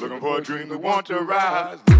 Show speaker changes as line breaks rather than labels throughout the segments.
Looking for a dream we want to rise.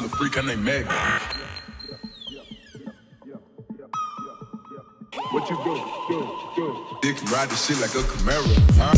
Till I met this little freak, her name Meg. What you do? Do, do. Dick ride this shit like a Camaro. Huh?